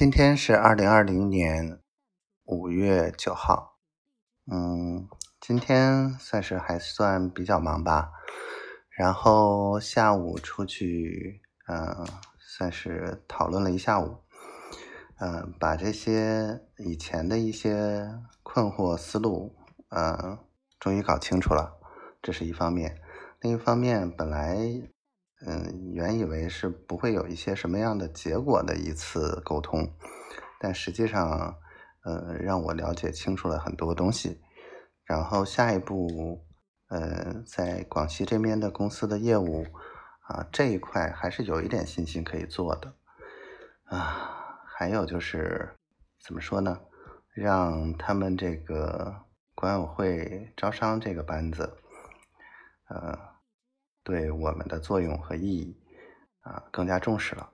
今天是二零二零年五月九号，嗯，今天算是还算比较忙吧。然后下午出去，嗯，算是讨论了一下午，嗯，把这些以前的一些困惑思路，嗯，终于搞清楚了，这是一方面。另一方面，本来，嗯，原以为是不会有一些什么样的结果的一次沟通，但实际上，呃，让我了解清楚了很多东西。然后下一步，呃，在广西这边的公司的业务，啊，这一块还是有一点信心可以做的。啊，还有就是，怎么说呢？让他们这个管委会招商这个班子，呃。对我们的作用和意义啊更加重视了，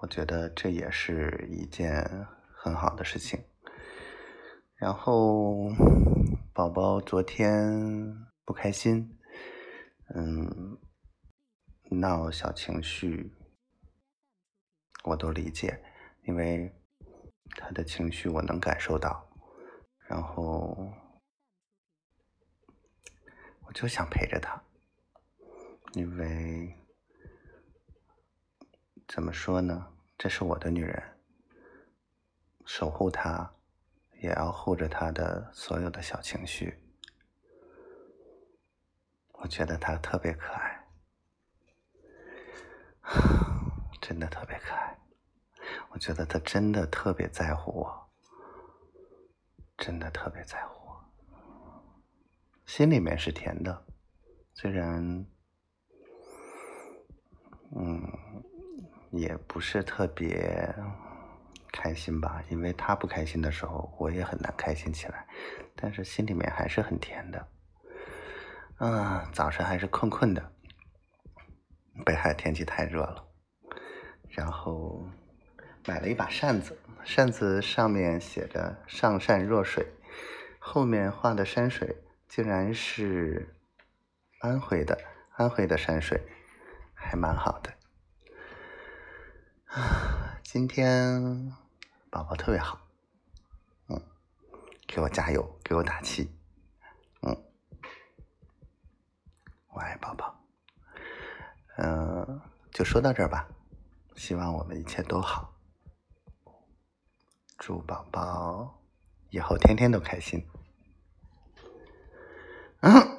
我觉得这也是一件很好的事情。然后宝宝昨天不开心，嗯，闹小情绪，我都理解，因为他的情绪我能感受到，然后我就想陪着他。因为怎么说呢？这是我的女人，守护她，也要护着她的所有的小情绪。我觉得她特别可爱，真的特别可爱。我觉得她真的特别在乎我，真的特别在乎我，心里面是甜的，虽然。嗯，也不是特别开心吧，因为他不开心的时候，我也很难开心起来。但是心里面还是很甜的。嗯，早上还是困困的，北海天气太热了。然后买了一把扇子，扇子上面写着“上善若水”，后面画的山水竟然是安徽的，安徽的山水。还蛮好的，今天宝宝特别好，嗯，给我加油，给我打气，嗯，我爱宝宝，嗯，就说到这儿吧，希望我们一切都好，祝宝宝以后天天都开心。嗯。